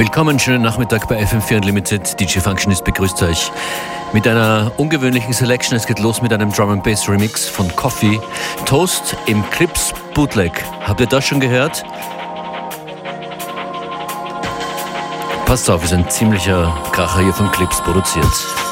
Willkommen, schönen Nachmittag bei FM4 Unlimited. DJ Functionist begrüßt euch mit einer ungewöhnlichen Selection. Es geht los mit einem Drum and Bass Remix von Coffee. Toast im Clips Bootleg. Habt ihr das schon gehört? Passt auf, ist ein ziemlicher Kracher hier von Clips produziert.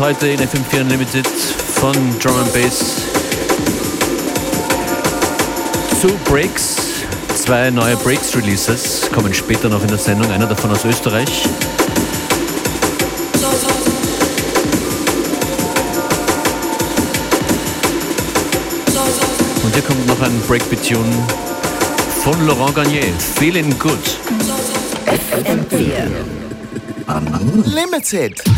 Heute in FM4 Unlimited von Drum and Bass zu Breaks. Zwei neue Breaks Releases kommen später noch in der Sendung, einer davon aus Österreich. Und hier kommt noch ein Breakbeat-Tune von Laurent Garnier, Feeling Good. FM4 Unlimited.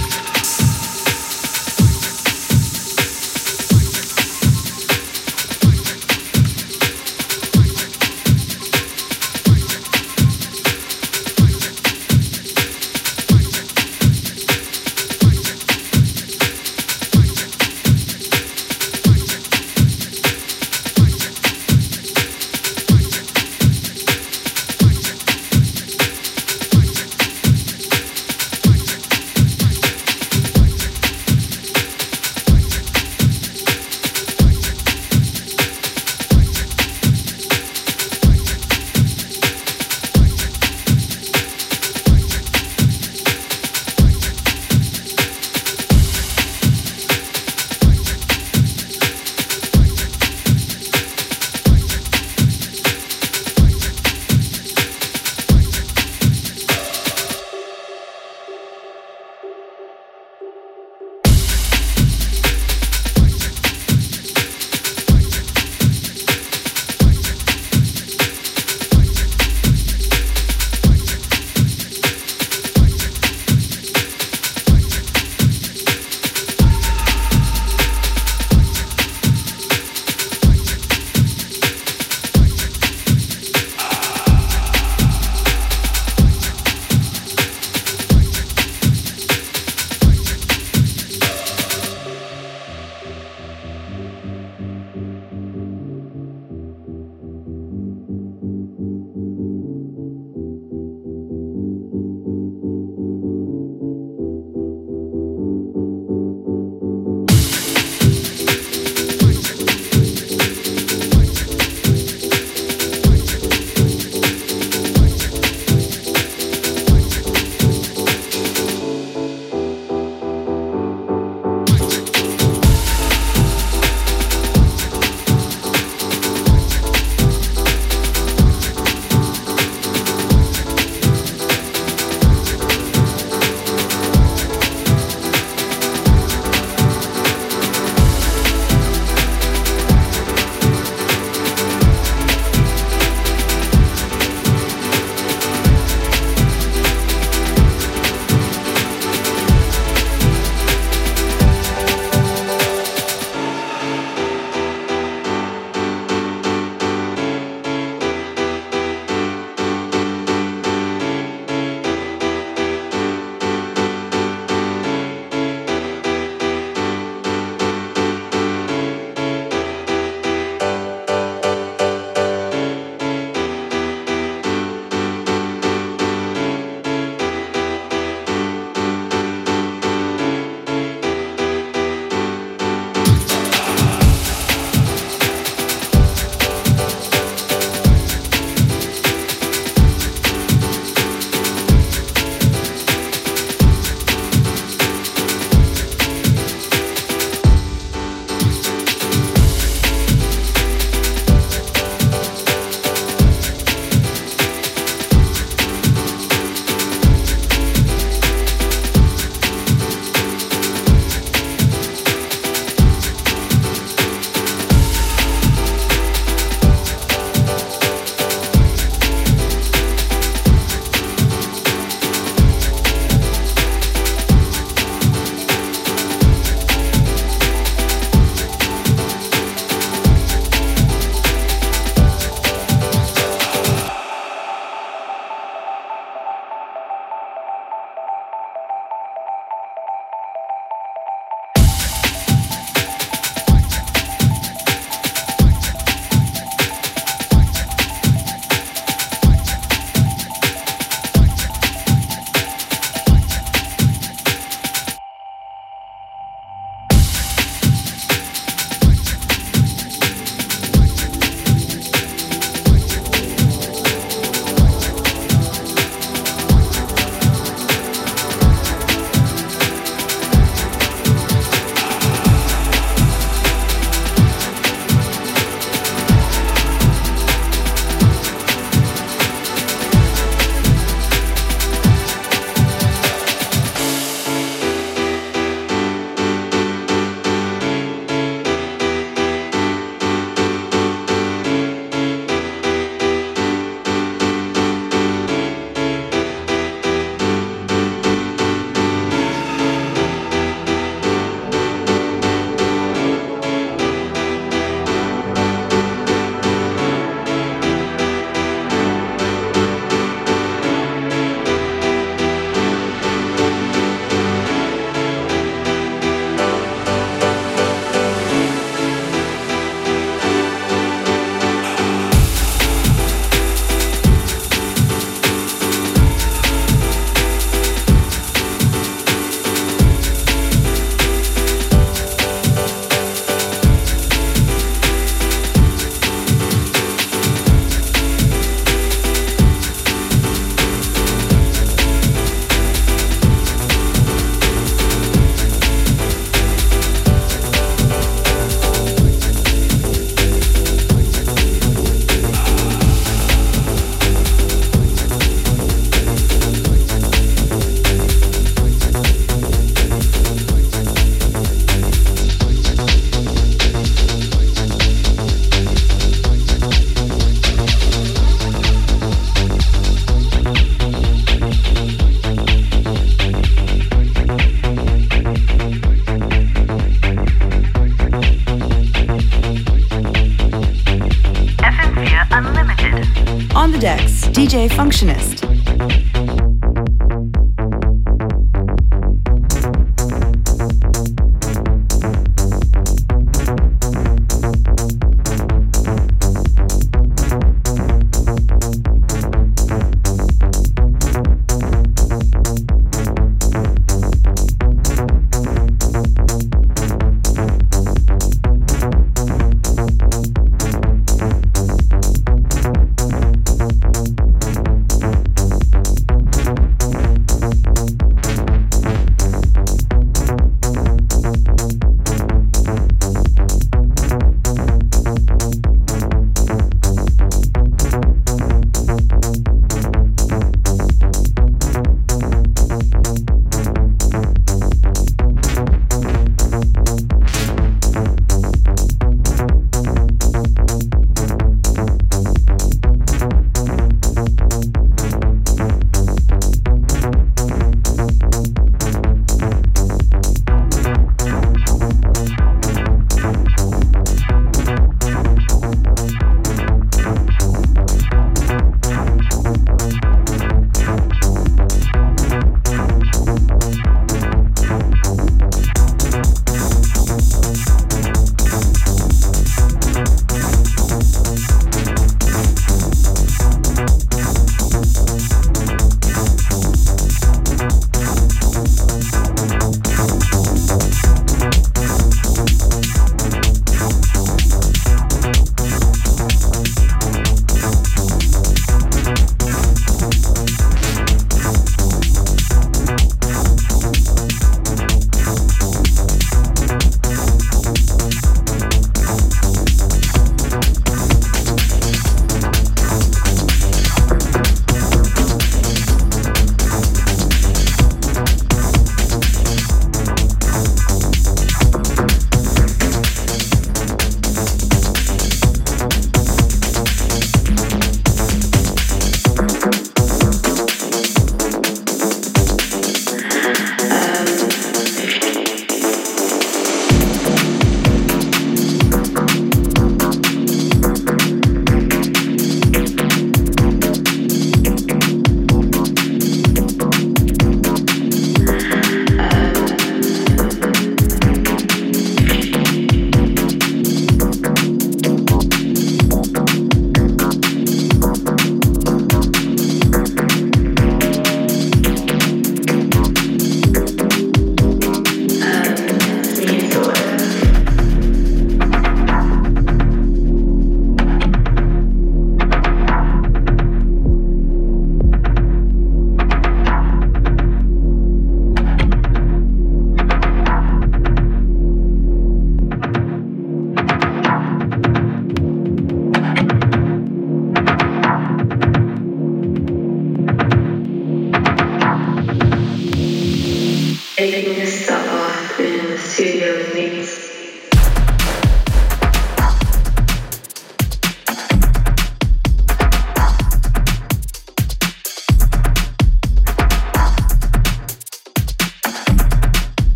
DJ Functionist.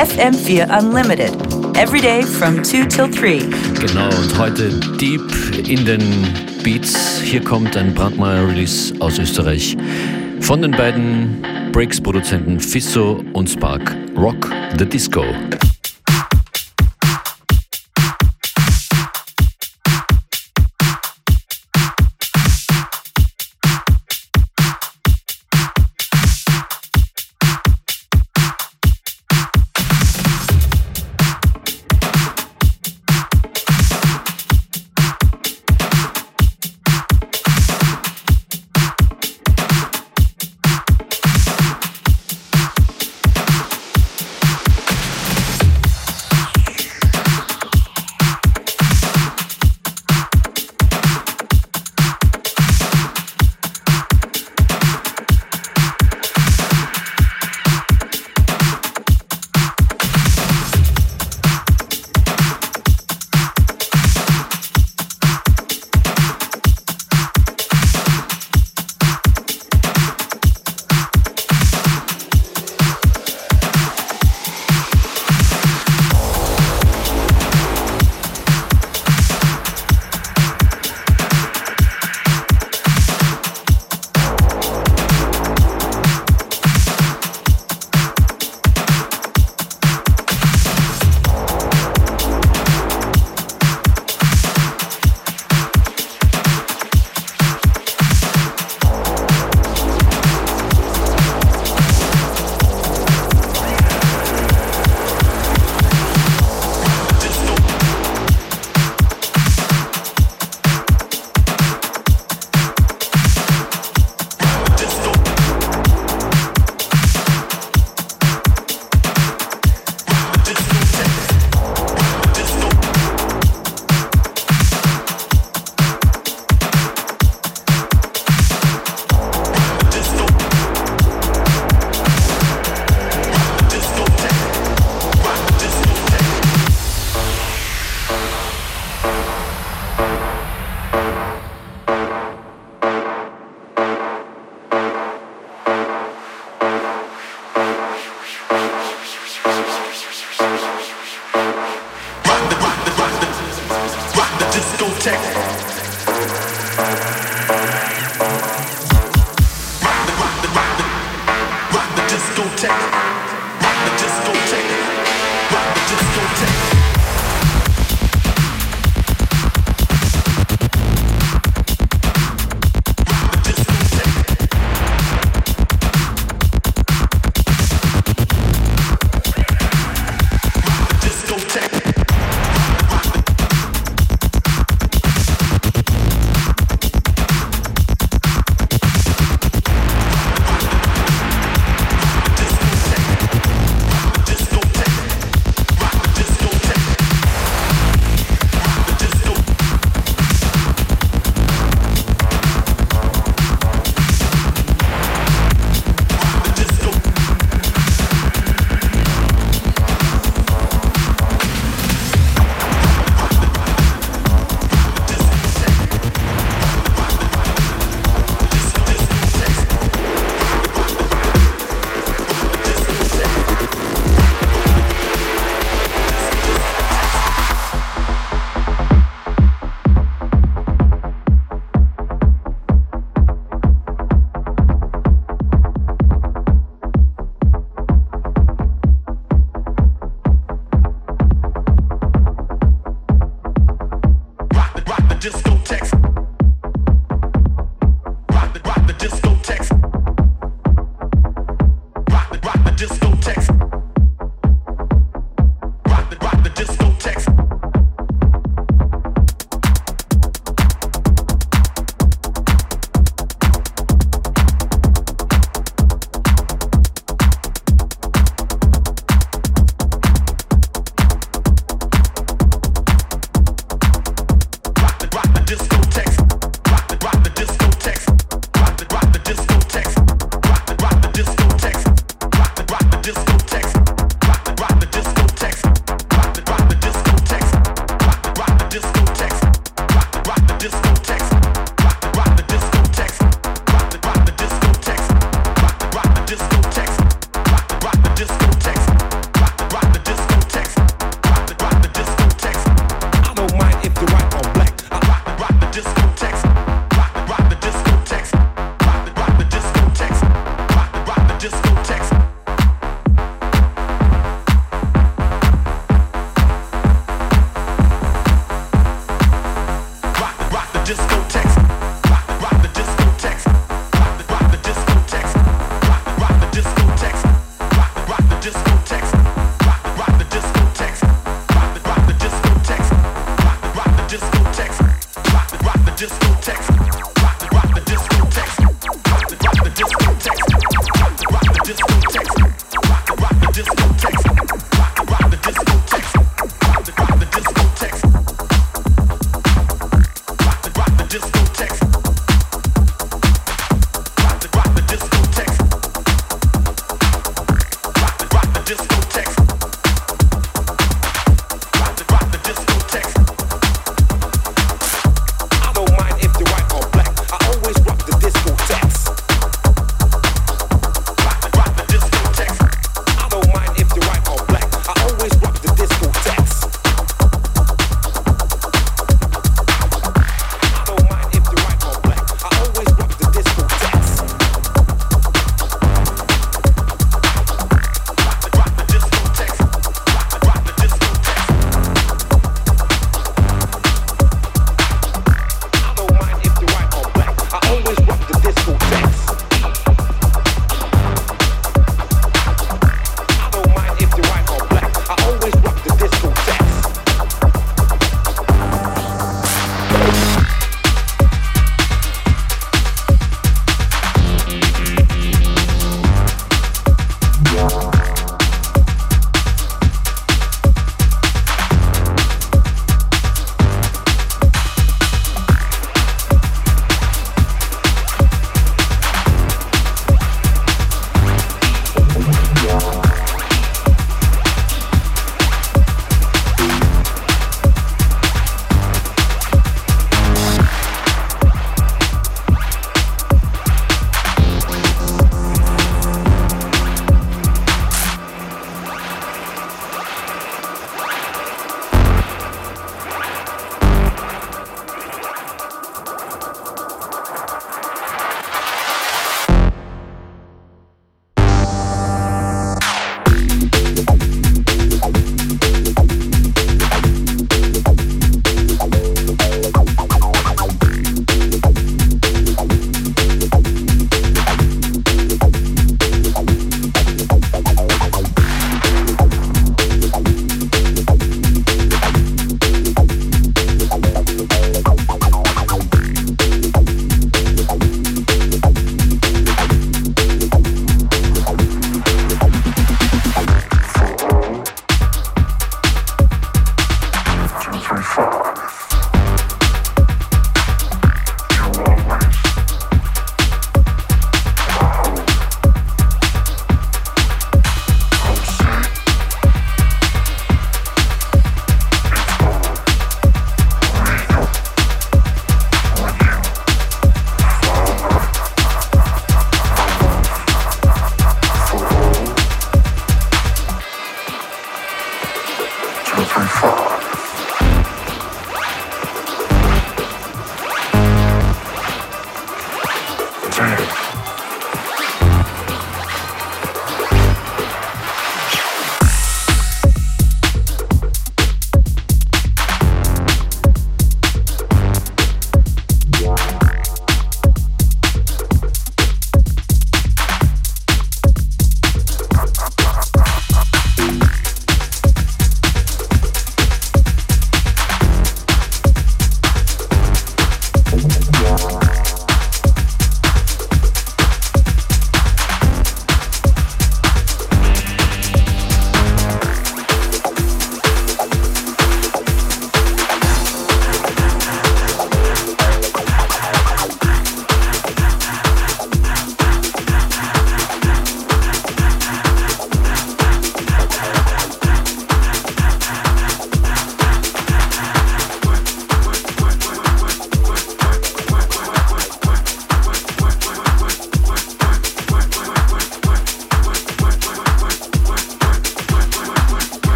FM4 Unlimited. Every day from 2 till 3. Genau, und heute deep in den Beats. Hier kommt ein Brandmeier-Release aus Österreich von den beiden Breaks-Produzenten Fisso und Spark. Rock the Disco.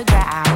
the ground.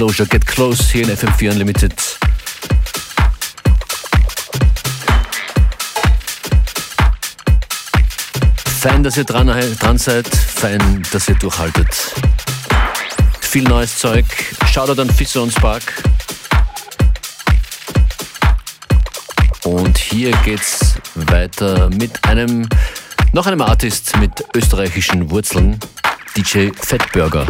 Disclosure Get Close hier in FM4 Unlimited. Fein, dass ihr dran, dran seid, fein, dass ihr durchhaltet. Viel neues Zeug. Shoutout an Fisser und Spark. Und hier geht's weiter mit einem, noch einem Artist mit österreichischen Wurzeln, DJ Fettburger.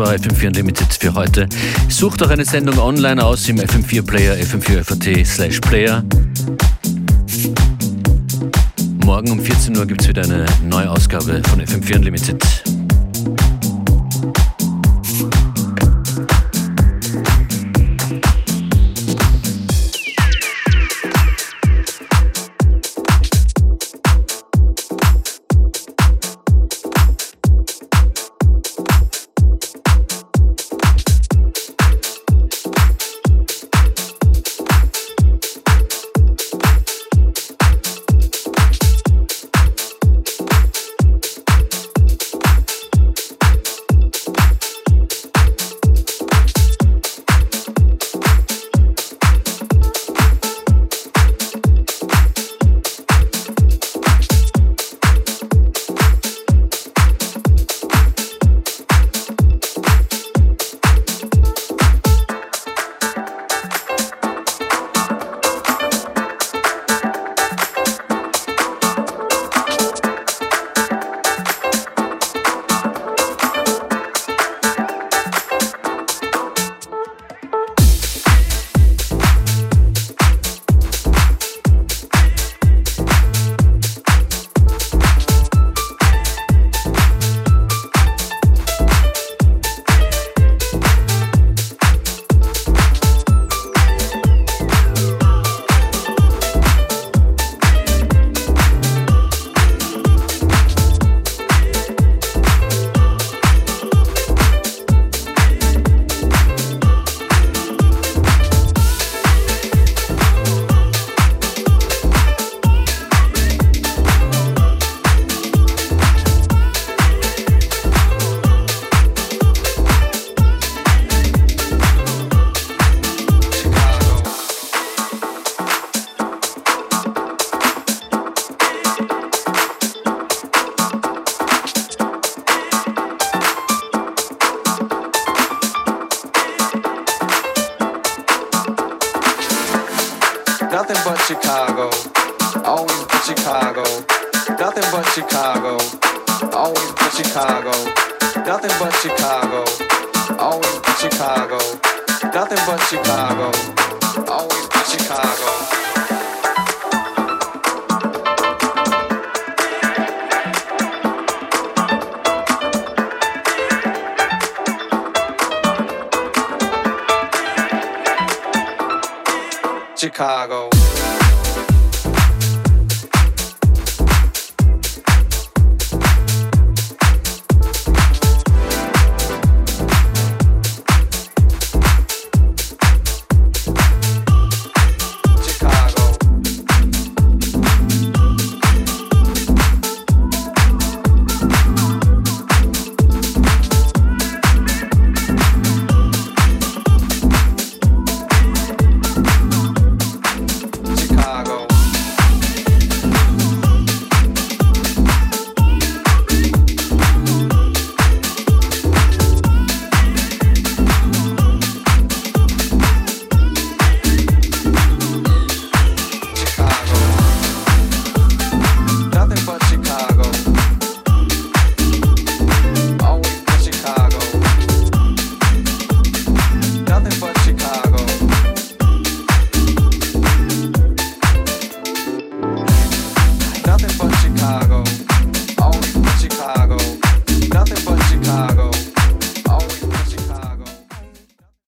War FM4 Unlimited für heute. Sucht auch eine Sendung online aus im FM4 Player, fm4 slash Player. Morgen um 14 Uhr gibt es wieder eine neue Ausgabe von FM4 Unlimited. Nothing but Chicago. Always but Chicago. Nothing but Chicago. Always but Chicago. Nothing but Chicago. Always but Chicago. Nothing but Chicago. Always but Chicago. Chicago.